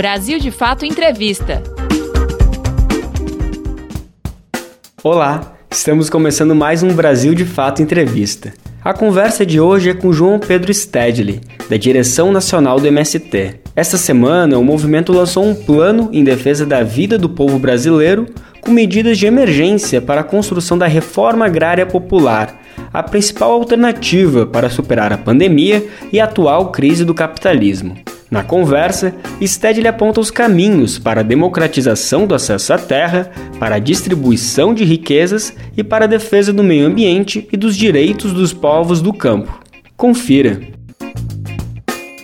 Brasil de Fato Entrevista. Olá, estamos começando mais um Brasil de Fato Entrevista. A conversa de hoje é com João Pedro Stedley, da direção nacional do MST. Esta semana, o movimento lançou um plano em defesa da vida do povo brasileiro com medidas de emergência para a construção da reforma agrária popular, a principal alternativa para superar a pandemia e a atual crise do capitalismo. Na conversa, Stedley aponta os caminhos para a democratização do acesso à terra, para a distribuição de riquezas e para a defesa do meio ambiente e dos direitos dos povos do campo. Confira.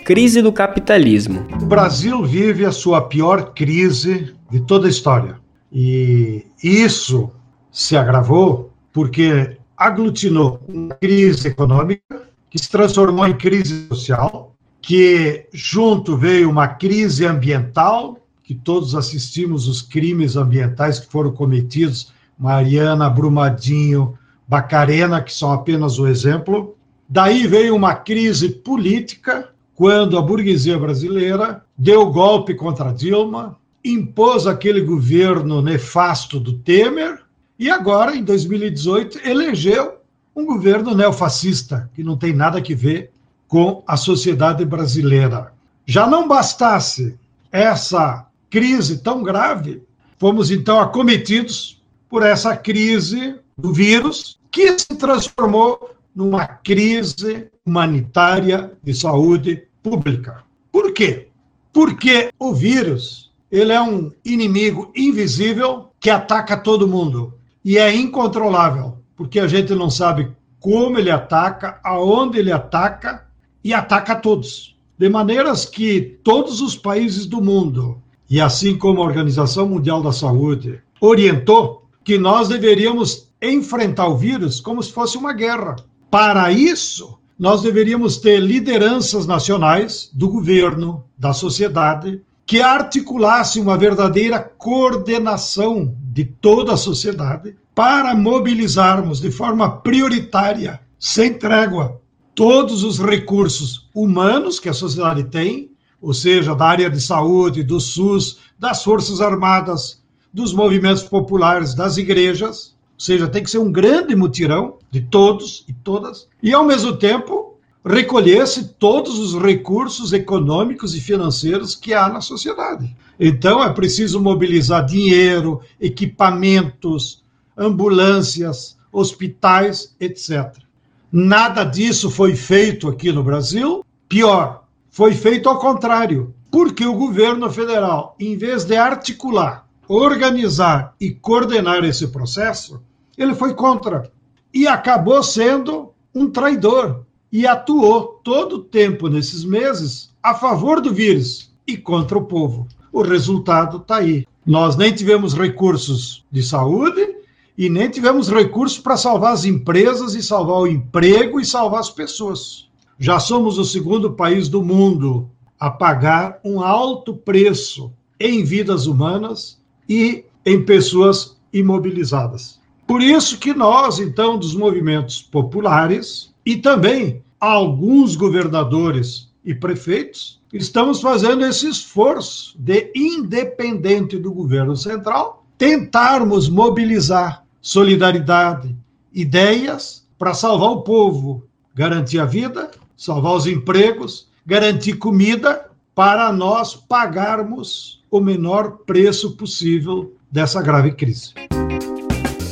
Crise do capitalismo. O Brasil vive a sua pior crise de toda a história. E isso se agravou porque aglutinou uma crise econômica que se transformou em crise social que junto veio uma crise ambiental, que todos assistimos os crimes ambientais que foram cometidos, Mariana, Brumadinho, Bacarena, que são apenas o exemplo. Daí veio uma crise política, quando a burguesia brasileira deu golpe contra Dilma, impôs aquele governo nefasto do Temer, e agora, em 2018, elegeu um governo neofascista, que não tem nada a ver com a sociedade brasileira. Já não bastasse essa crise tão grave, fomos então acometidos por essa crise do vírus, que se transformou numa crise humanitária de saúde pública. Por quê? Porque o vírus, ele é um inimigo invisível que ataca todo mundo e é incontrolável, porque a gente não sabe como ele ataca, aonde ele ataca e ataca todos. De maneiras que todos os países do mundo, e assim como a Organização Mundial da Saúde, orientou que nós deveríamos enfrentar o vírus como se fosse uma guerra. Para isso, nós deveríamos ter lideranças nacionais do governo, da sociedade, que articulasse uma verdadeira coordenação de toda a sociedade para mobilizarmos de forma prioritária, sem trégua, todos os recursos humanos que a sociedade tem, ou seja, da área de saúde, do SUS, das Forças Armadas, dos movimentos populares, das igrejas, ou seja, tem que ser um grande mutirão de todos e todas, e ao mesmo tempo recolhesse todos os recursos econômicos e financeiros que há na sociedade. Então é preciso mobilizar dinheiro, equipamentos, ambulâncias, hospitais, etc. Nada disso foi feito aqui no Brasil. Pior, foi feito ao contrário, porque o governo federal, em vez de articular, organizar e coordenar esse processo, ele foi contra e acabou sendo um traidor e atuou todo o tempo nesses meses a favor do vírus e contra o povo. O resultado está aí. Nós nem tivemos recursos de saúde, e nem tivemos recursos para salvar as empresas e salvar o emprego e salvar as pessoas. Já somos o segundo país do mundo a pagar um alto preço em vidas humanas e em pessoas imobilizadas. Por isso que nós, então, dos movimentos populares e também alguns governadores e prefeitos, estamos fazendo esse esforço de, independente do governo central, tentarmos mobilizar solidariedade, ideias para salvar o povo, garantir a vida, salvar os empregos, garantir comida para nós pagarmos o menor preço possível dessa grave crise.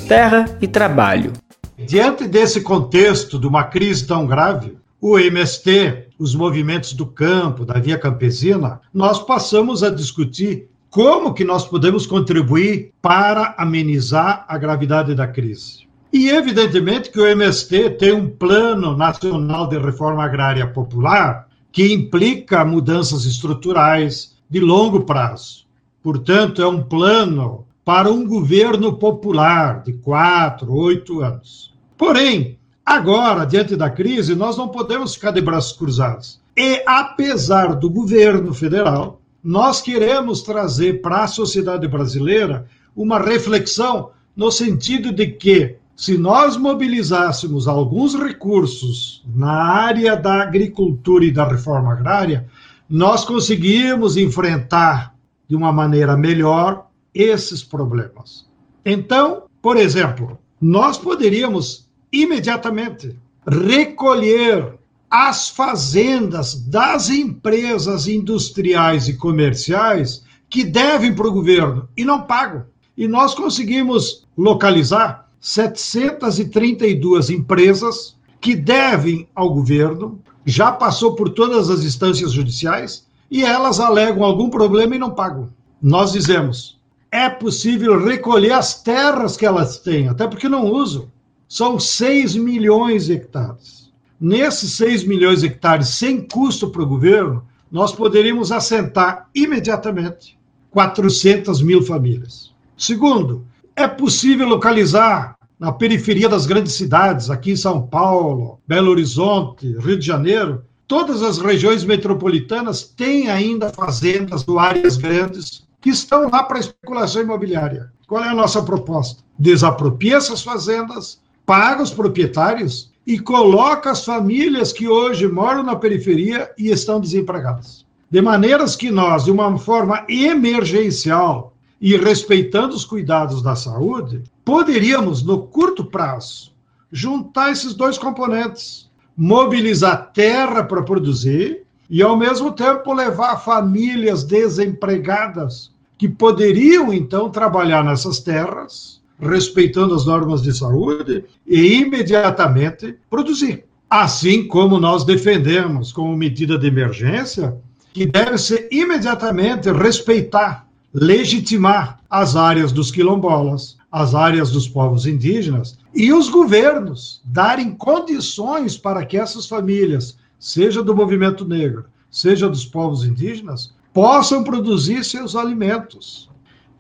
Terra e trabalho. Diante desse contexto de uma crise tão grave, o MST, os movimentos do campo, da via campesina, nós passamos a discutir como que nós podemos contribuir para amenizar a gravidade da crise? E, evidentemente, que o MST tem um plano nacional de reforma agrária popular que implica mudanças estruturais de longo prazo. Portanto, é um plano para um governo popular de quatro, oito anos. Porém, agora, diante da crise, nós não podemos ficar de braços cruzados. E, apesar do governo federal nós queremos trazer para a sociedade brasileira uma reflexão no sentido de que, se nós mobilizássemos alguns recursos na área da agricultura e da reforma agrária, nós conseguíamos enfrentar de uma maneira melhor esses problemas. Então, por exemplo, nós poderíamos imediatamente recolher as fazendas das empresas industriais e comerciais que devem para o governo e não pagam. E nós conseguimos localizar 732 empresas que devem ao governo, já passou por todas as instâncias judiciais e elas alegam algum problema e não pagam. Nós dizemos, é possível recolher as terras que elas têm, até porque não usam. São 6 milhões de hectares. Nesses 6 milhões de hectares, sem custo para o governo, nós poderíamos assentar imediatamente 400 mil famílias. Segundo, é possível localizar na periferia das grandes cidades, aqui em São Paulo, Belo Horizonte, Rio de Janeiro, todas as regiões metropolitanas têm ainda fazendas ou áreas grandes que estão lá para especulação imobiliária. Qual é a nossa proposta? Desapropria essas fazendas, paga os proprietários e coloca as famílias que hoje moram na periferia e estão desempregadas. De maneiras que nós, de uma forma emergencial e respeitando os cuidados da saúde, poderíamos, no curto prazo, juntar esses dois componentes, mobilizar terra para produzir e, ao mesmo tempo, levar famílias desempregadas que poderiam, então, trabalhar nessas terras respeitando as normas de saúde e imediatamente produzir. Assim como nós defendemos, como medida de emergência, que deve ser imediatamente respeitar, legitimar as áreas dos quilombolas, as áreas dos povos indígenas e os governos darem condições para que essas famílias, seja do movimento negro, seja dos povos indígenas, possam produzir seus alimentos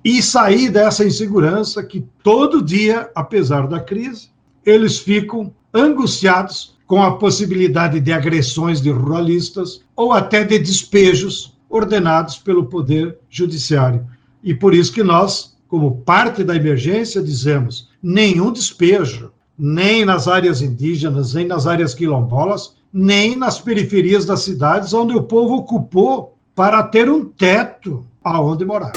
e sair dessa insegurança que todo dia, apesar da crise, eles ficam angustiados com a possibilidade de agressões de ruralistas ou até de despejos ordenados pelo poder judiciário. E por isso que nós, como parte da emergência, dizemos: nenhum despejo, nem nas áreas indígenas, nem nas áreas quilombolas, nem nas periferias das cidades onde o povo ocupou para ter um teto aonde morar.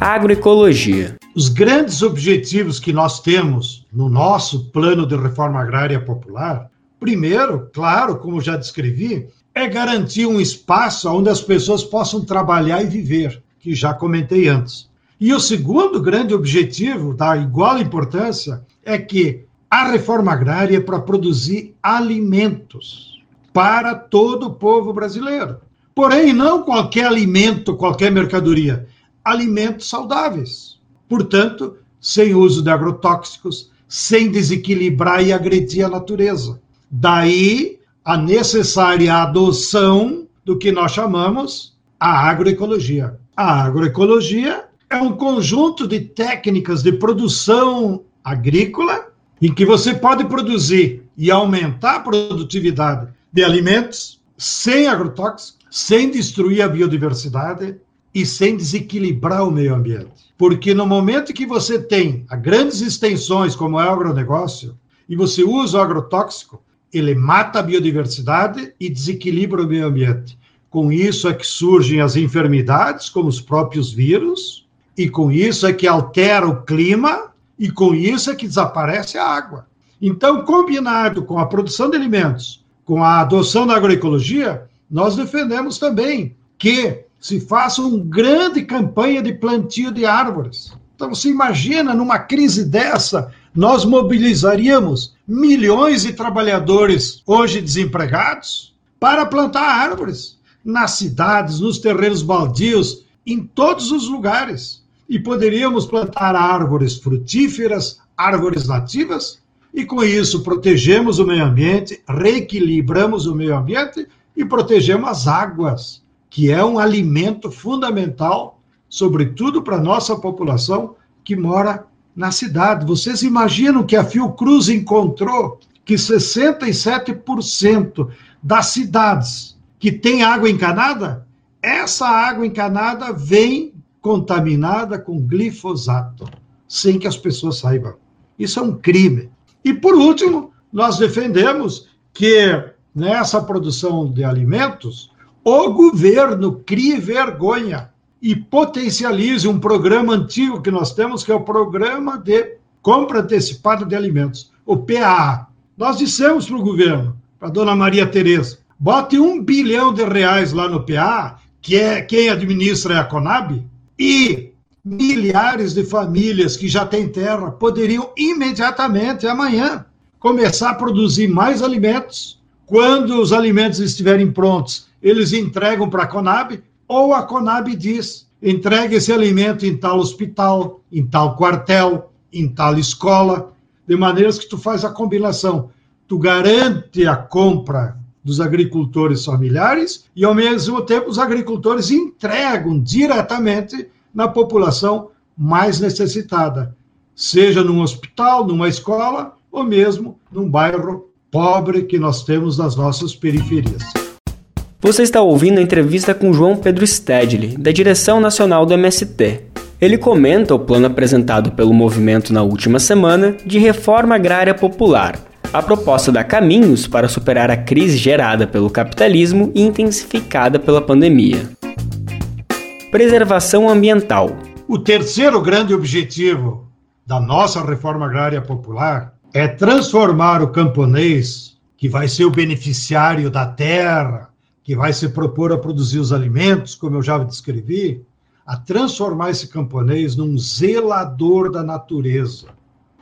Agroecologia. Os grandes objetivos que nós temos no nosso plano de reforma agrária popular, primeiro, claro, como já descrevi, é garantir um espaço onde as pessoas possam trabalhar e viver, que já comentei antes. E o segundo grande objetivo, da igual importância, é que a reforma agrária é para produzir alimentos para todo o povo brasileiro. Porém, não qualquer alimento, qualquer mercadoria alimentos saudáveis. Portanto, sem uso de agrotóxicos, sem desequilibrar e agredir a natureza. Daí a necessária adoção do que nós chamamos a agroecologia. A agroecologia é um conjunto de técnicas de produção agrícola em que você pode produzir e aumentar a produtividade de alimentos sem agrotóxicos, sem destruir a biodiversidade, e sem desequilibrar o meio ambiente. Porque no momento que você tem grandes extensões, como é o agronegócio, e você usa o agrotóxico, ele mata a biodiversidade e desequilibra o meio ambiente. Com isso é que surgem as enfermidades, como os próprios vírus, e com isso é que altera o clima, e com isso é que desaparece a água. Então, combinado com a produção de alimentos, com a adoção da agroecologia, nós defendemos também que se faça uma grande campanha de plantio de árvores. Então, você imagina, numa crise dessa, nós mobilizaríamos milhões de trabalhadores hoje desempregados para plantar árvores nas cidades, nos terrenos baldios, em todos os lugares. E poderíamos plantar árvores frutíferas, árvores nativas, e com isso protegemos o meio ambiente, reequilibramos o meio ambiente e protegemos as águas que é um alimento fundamental, sobretudo para a nossa população que mora na cidade. Vocês imaginam que a Fiocruz encontrou que 67% das cidades que têm água encanada, essa água encanada vem contaminada com glifosato, sem que as pessoas saibam. Isso é um crime. E por último, nós defendemos que nessa produção de alimentos o governo crie vergonha e potencialize um programa antigo que nós temos, que é o Programa de Compra Antecipada de Alimentos, o PAA. Nós dissemos para o governo, para a dona Maria Tereza, bote um bilhão de reais lá no PA, que é quem administra é a Conab, e milhares de famílias que já têm terra poderiam imediatamente, amanhã, começar a produzir mais alimentos. Quando os alimentos estiverem prontos, eles entregam para a Conab, ou a Conab diz: entregue esse alimento em tal hospital, em tal quartel, em tal escola, de maneiras que tu faz a combinação. Tu garante a compra dos agricultores familiares e, ao mesmo tempo, os agricultores entregam diretamente na população mais necessitada, seja num hospital, numa escola ou mesmo num bairro pobre que nós temos nas nossas periferias. Você está ouvindo a entrevista com João Pedro Stedley, da direção nacional do MST. Ele comenta o plano apresentado pelo movimento na última semana de reforma agrária popular. A proposta dá caminhos para superar a crise gerada pelo capitalismo e intensificada pela pandemia. Preservação ambiental. O terceiro grande objetivo da nossa reforma agrária popular é transformar o camponês, que vai ser o beneficiário da terra, que vai se propor a produzir os alimentos, como eu já descrevi, a transformar esse camponês num zelador da natureza.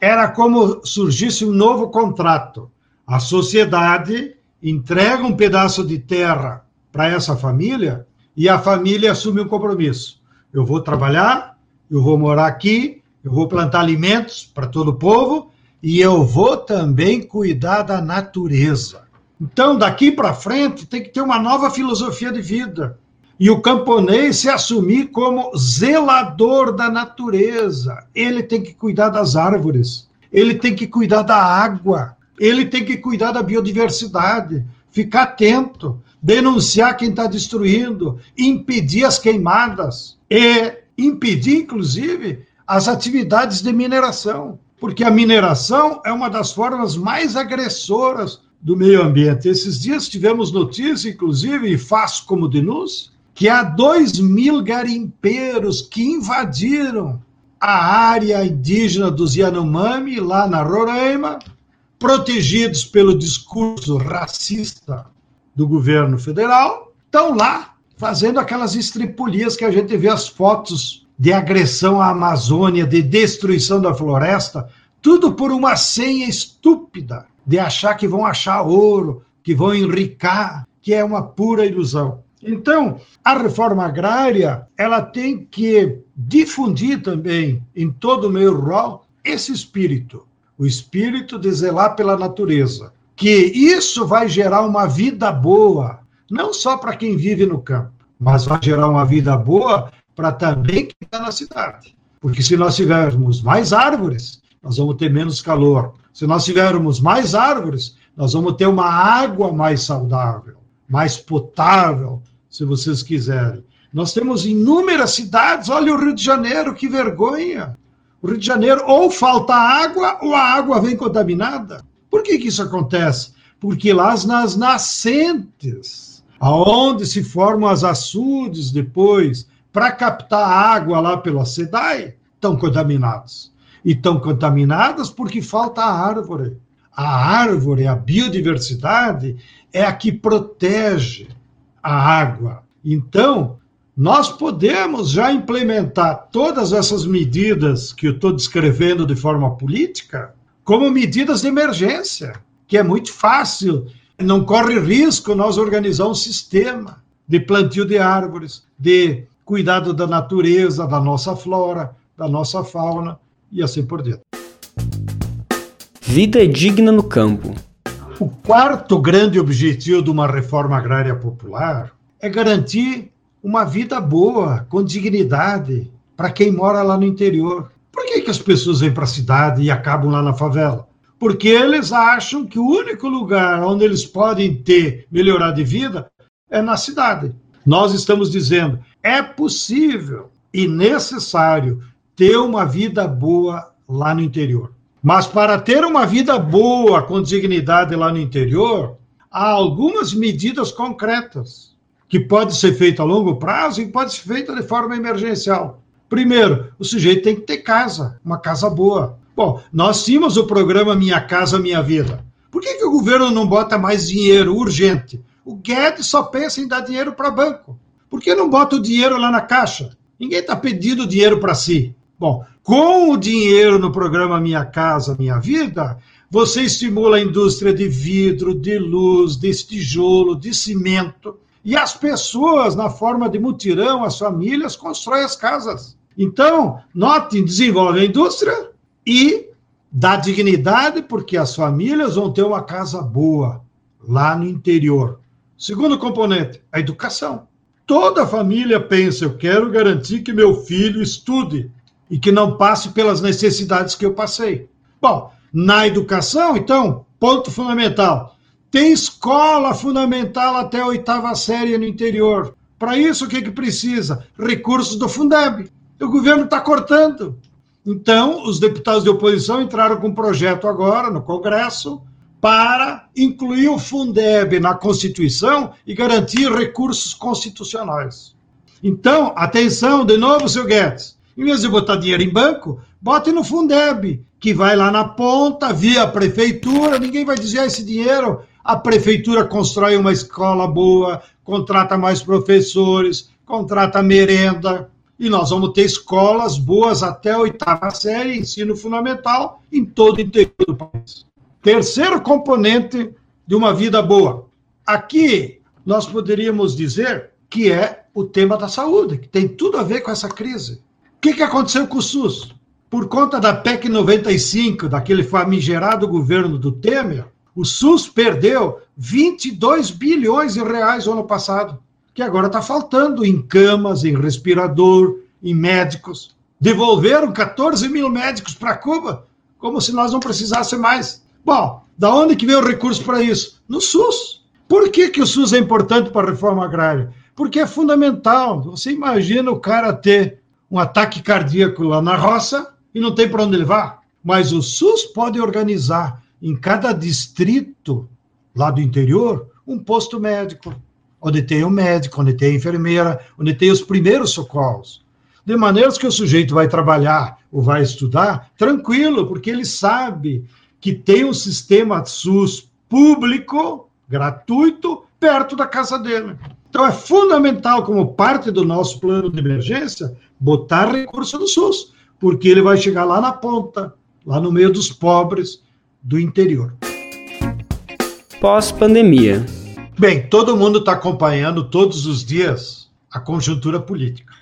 Era como surgisse um novo contrato. A sociedade entrega um pedaço de terra para essa família e a família assume um compromisso. Eu vou trabalhar, eu vou morar aqui, eu vou plantar alimentos para todo o povo e eu vou também cuidar da natureza. Então, daqui para frente, tem que ter uma nova filosofia de vida. E o camponês se assumir como zelador da natureza. Ele tem que cuidar das árvores, ele tem que cuidar da água, ele tem que cuidar da biodiversidade, ficar atento, denunciar quem está destruindo, impedir as queimadas. E impedir, inclusive, as atividades de mineração, porque a mineração é uma das formas mais agressoras do meio ambiente. Esses dias tivemos notícia, inclusive, e faço como denúncia, que há dois mil garimpeiros que invadiram a área indígena dos Yanomami, lá na Roraima, protegidos pelo discurso racista do governo federal, estão lá fazendo aquelas estripulias que a gente vê as fotos de agressão à Amazônia, de destruição da floresta, tudo por uma senha estúpida de achar que vão achar ouro, que vão enricar, que é uma pura ilusão. Então, a reforma agrária, ela tem que difundir também em todo o meio rural esse espírito, o espírito de zelar pela natureza, que isso vai gerar uma vida boa, não só para quem vive no campo, mas vai gerar uma vida boa para também quem está na cidade. Porque se nós tivermos mais árvores, nós vamos ter menos calor. Se nós tivermos mais árvores, nós vamos ter uma água mais saudável, mais potável, se vocês quiserem. Nós temos inúmeras cidades, olha o Rio de Janeiro, que vergonha. O Rio de Janeiro ou falta água ou a água vem contaminada. Por que, que isso acontece? Porque lá nas nascentes, aonde se formam as açudes depois, para captar água lá pela SEDAI, estão contaminados. E estão contaminadas porque falta árvore. A árvore, a biodiversidade, é a que protege a água. Então, nós podemos já implementar todas essas medidas que eu estou descrevendo de forma política como medidas de emergência, que é muito fácil, não corre risco nós organizar um sistema de plantio de árvores, de cuidado da natureza, da nossa flora, da nossa fauna e assim por diante. Vida digna no campo. O quarto grande objetivo de uma reforma agrária popular é garantir uma vida boa, com dignidade, para quem mora lá no interior. Por que, que as pessoas vêm para a cidade e acabam lá na favela? Porque eles acham que o único lugar onde eles podem ter melhorar de vida é na cidade. Nós estamos dizendo, é possível e necessário ter uma vida boa lá no interior. Mas para ter uma vida boa, com dignidade lá no interior, há algumas medidas concretas que pode ser feito a longo prazo e pode ser feito de forma emergencial. Primeiro, o sujeito tem que ter casa, uma casa boa. Bom, nós tínhamos o programa Minha Casa Minha Vida. Por que, que o governo não bota mais dinheiro urgente? O Guedes só pensa em dar dinheiro para banco. Por que não bota o dinheiro lá na caixa? Ninguém está pedindo dinheiro para si. Bom, com o dinheiro no programa Minha Casa Minha Vida, você estimula a indústria de vidro, de luz, de tijolo, de cimento. E as pessoas, na forma de mutirão, as famílias, constroem as casas. Então, notem, desenvolve a indústria e dá dignidade, porque as famílias vão ter uma casa boa lá no interior. Segundo componente, a educação. Toda família pensa: eu quero garantir que meu filho estude e que não passe pelas necessidades que eu passei. Bom, na educação, então, ponto fundamental. Tem escola fundamental até a oitava série no interior. Para isso, o que, que precisa? Recursos do Fundeb. O governo está cortando. Então, os deputados de oposição entraram com um projeto agora no Congresso para incluir o Fundeb na Constituição e garantir recursos constitucionais. Então, atenção, de novo, seu Guedes, em vez de botar dinheiro em banco, bote no Fundeb, que vai lá na ponta, via prefeitura, ninguém vai dizer ah, esse dinheiro, a prefeitura constrói uma escola boa, contrata mais professores, contrata merenda, e nós vamos ter escolas boas até a oitava série, ensino fundamental, em todo o interior do país. Terceiro componente de uma vida boa. Aqui nós poderíamos dizer que é o tema da saúde, que tem tudo a ver com essa crise. O que, que aconteceu com o SUS? Por conta da PEC 95, daquele famigerado governo do Temer, o SUS perdeu 22 bilhões de reais no ano passado, que agora está faltando em camas, em respirador, em médicos. Devolveram 14 mil médicos para Cuba, como se nós não precisássemos mais. Bom, da onde que vem o recurso para isso? No SUS. Por que, que o SUS é importante para a reforma agrária? Porque é fundamental. Você imagina o cara ter um ataque cardíaco lá na roça e não tem para onde levar. Mas o SUS pode organizar em cada distrito lá do interior um posto médico, onde tem o médico, onde tem a enfermeira, onde tem os primeiros socorros. De maneira que o sujeito vai trabalhar ou vai estudar tranquilo, porque ele sabe que tem um sistema SUS público, gratuito, perto da casa dele. Então é fundamental, como parte do nosso plano de emergência, botar recurso no SUS, porque ele vai chegar lá na ponta, lá no meio dos pobres do interior. Pós-pandemia. Bem, todo mundo está acompanhando todos os dias a conjuntura política.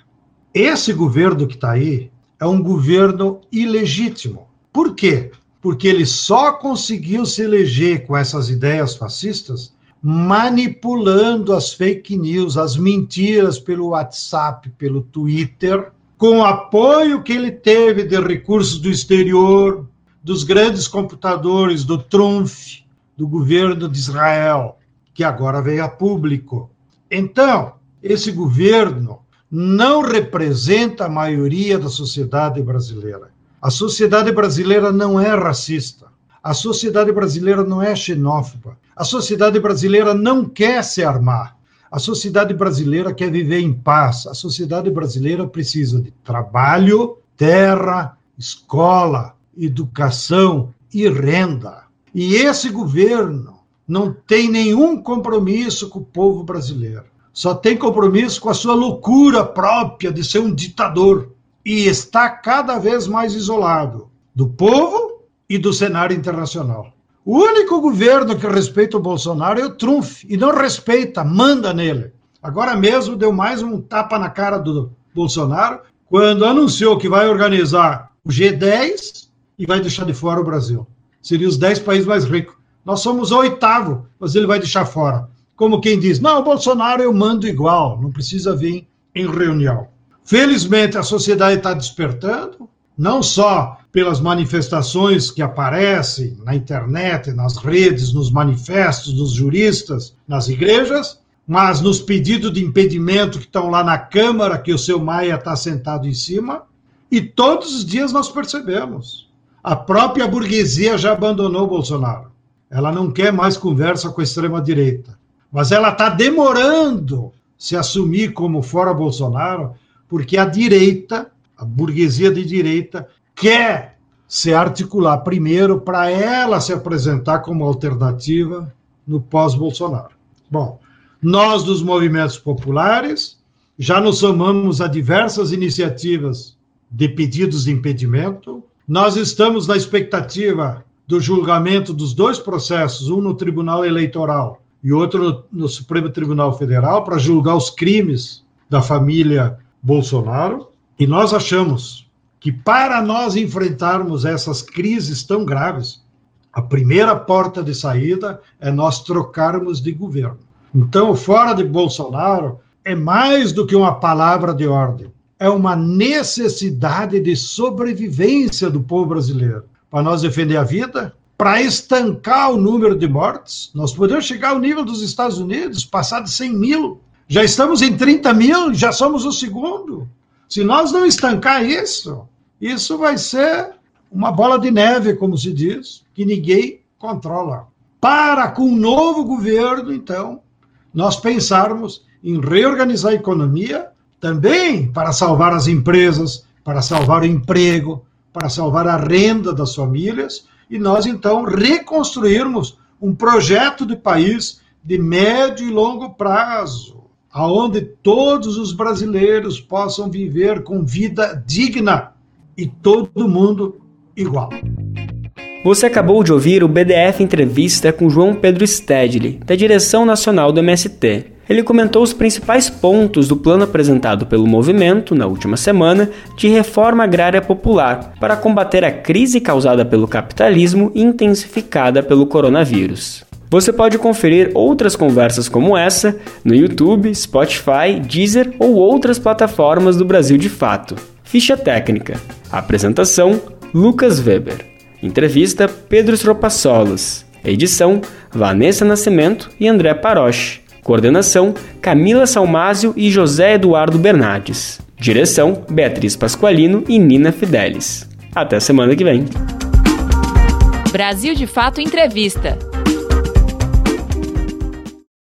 Esse governo que está aí é um governo ilegítimo. Por quê? porque ele só conseguiu se eleger com essas ideias fascistas manipulando as fake news, as mentiras pelo WhatsApp, pelo Twitter, com o apoio que ele teve de recursos do exterior, dos grandes computadores do Trump, do governo de Israel, que agora veio a público. Então, esse governo não representa a maioria da sociedade brasileira. A sociedade brasileira não é racista. A sociedade brasileira não é xenófoba. A sociedade brasileira não quer se armar. A sociedade brasileira quer viver em paz. A sociedade brasileira precisa de trabalho, terra, escola, educação e renda. E esse governo não tem nenhum compromisso com o povo brasileiro. Só tem compromisso com a sua loucura própria de ser um ditador e está cada vez mais isolado do povo e do cenário internacional. O único governo que respeita o Bolsonaro é o Trump, e não respeita, manda nele. Agora mesmo deu mais um tapa na cara do Bolsonaro quando anunciou que vai organizar o G10 e vai deixar de fora o Brasil. Seria os 10 países mais ricos. Nós somos o oitavo, mas ele vai deixar fora. Como quem diz, não, o Bolsonaro eu mando igual, não precisa vir em reunião. Felizmente, a sociedade está despertando, não só pelas manifestações que aparecem na internet, nas redes, nos manifestos dos juristas, nas igrejas, mas nos pedidos de impedimento que estão lá na Câmara, que o seu Maia está sentado em cima, e todos os dias nós percebemos. A própria burguesia já abandonou Bolsonaro. Ela não quer mais conversa com a extrema-direita. Mas ela está demorando se assumir como fora Bolsonaro, porque a direita, a burguesia de direita, quer se articular primeiro para ela se apresentar como alternativa no pós-Bolsonaro. Bom, nós dos movimentos populares já nos somamos a diversas iniciativas de pedidos de impedimento. Nós estamos na expectativa do julgamento dos dois processos, um no Tribunal Eleitoral e outro no Supremo Tribunal Federal, para julgar os crimes da família Bolsonaro. E nós achamos que para nós enfrentarmos essas crises tão graves, a primeira porta de saída é nós trocarmos de governo. Então, fora de Bolsonaro, é mais do que uma palavra de ordem, é uma necessidade de sobrevivência do povo brasileiro. Para nós defender a vida, para estancar o número de mortes, nós podemos chegar ao nível dos Estados Unidos, passar de 100 mil. Já estamos em 30 mil, já somos o segundo. Se nós não estancar isso, isso vai ser uma bola de neve, como se diz, que ninguém controla. Para com o novo governo, então, nós pensarmos em reorganizar a economia, também para salvar as empresas, para salvar o emprego, para salvar a renda das famílias, e nós, então, reconstruirmos um projeto de país de médio e longo prazo aonde todos os brasileiros possam viver com vida digna e todo mundo igual. Você acabou de ouvir o BDF Entrevista com João Pedro Stedley, da direção nacional do MST. Ele comentou os principais pontos do plano apresentado pelo movimento, na última semana, de reforma agrária popular para combater a crise causada pelo capitalismo intensificada pelo coronavírus. Você pode conferir outras conversas como essa no YouTube, Spotify, Deezer ou outras plataformas do Brasil de Fato. Ficha técnica. Apresentação: Lucas Weber. Entrevista: Pedro Stropassolos. Edição: Vanessa Nascimento e André Paroche. Coordenação: Camila Salmásio e José Eduardo Bernardes. Direção: Beatriz Pasqualino e Nina Fidelis. Até semana que vem. Brasil de Fato Entrevista.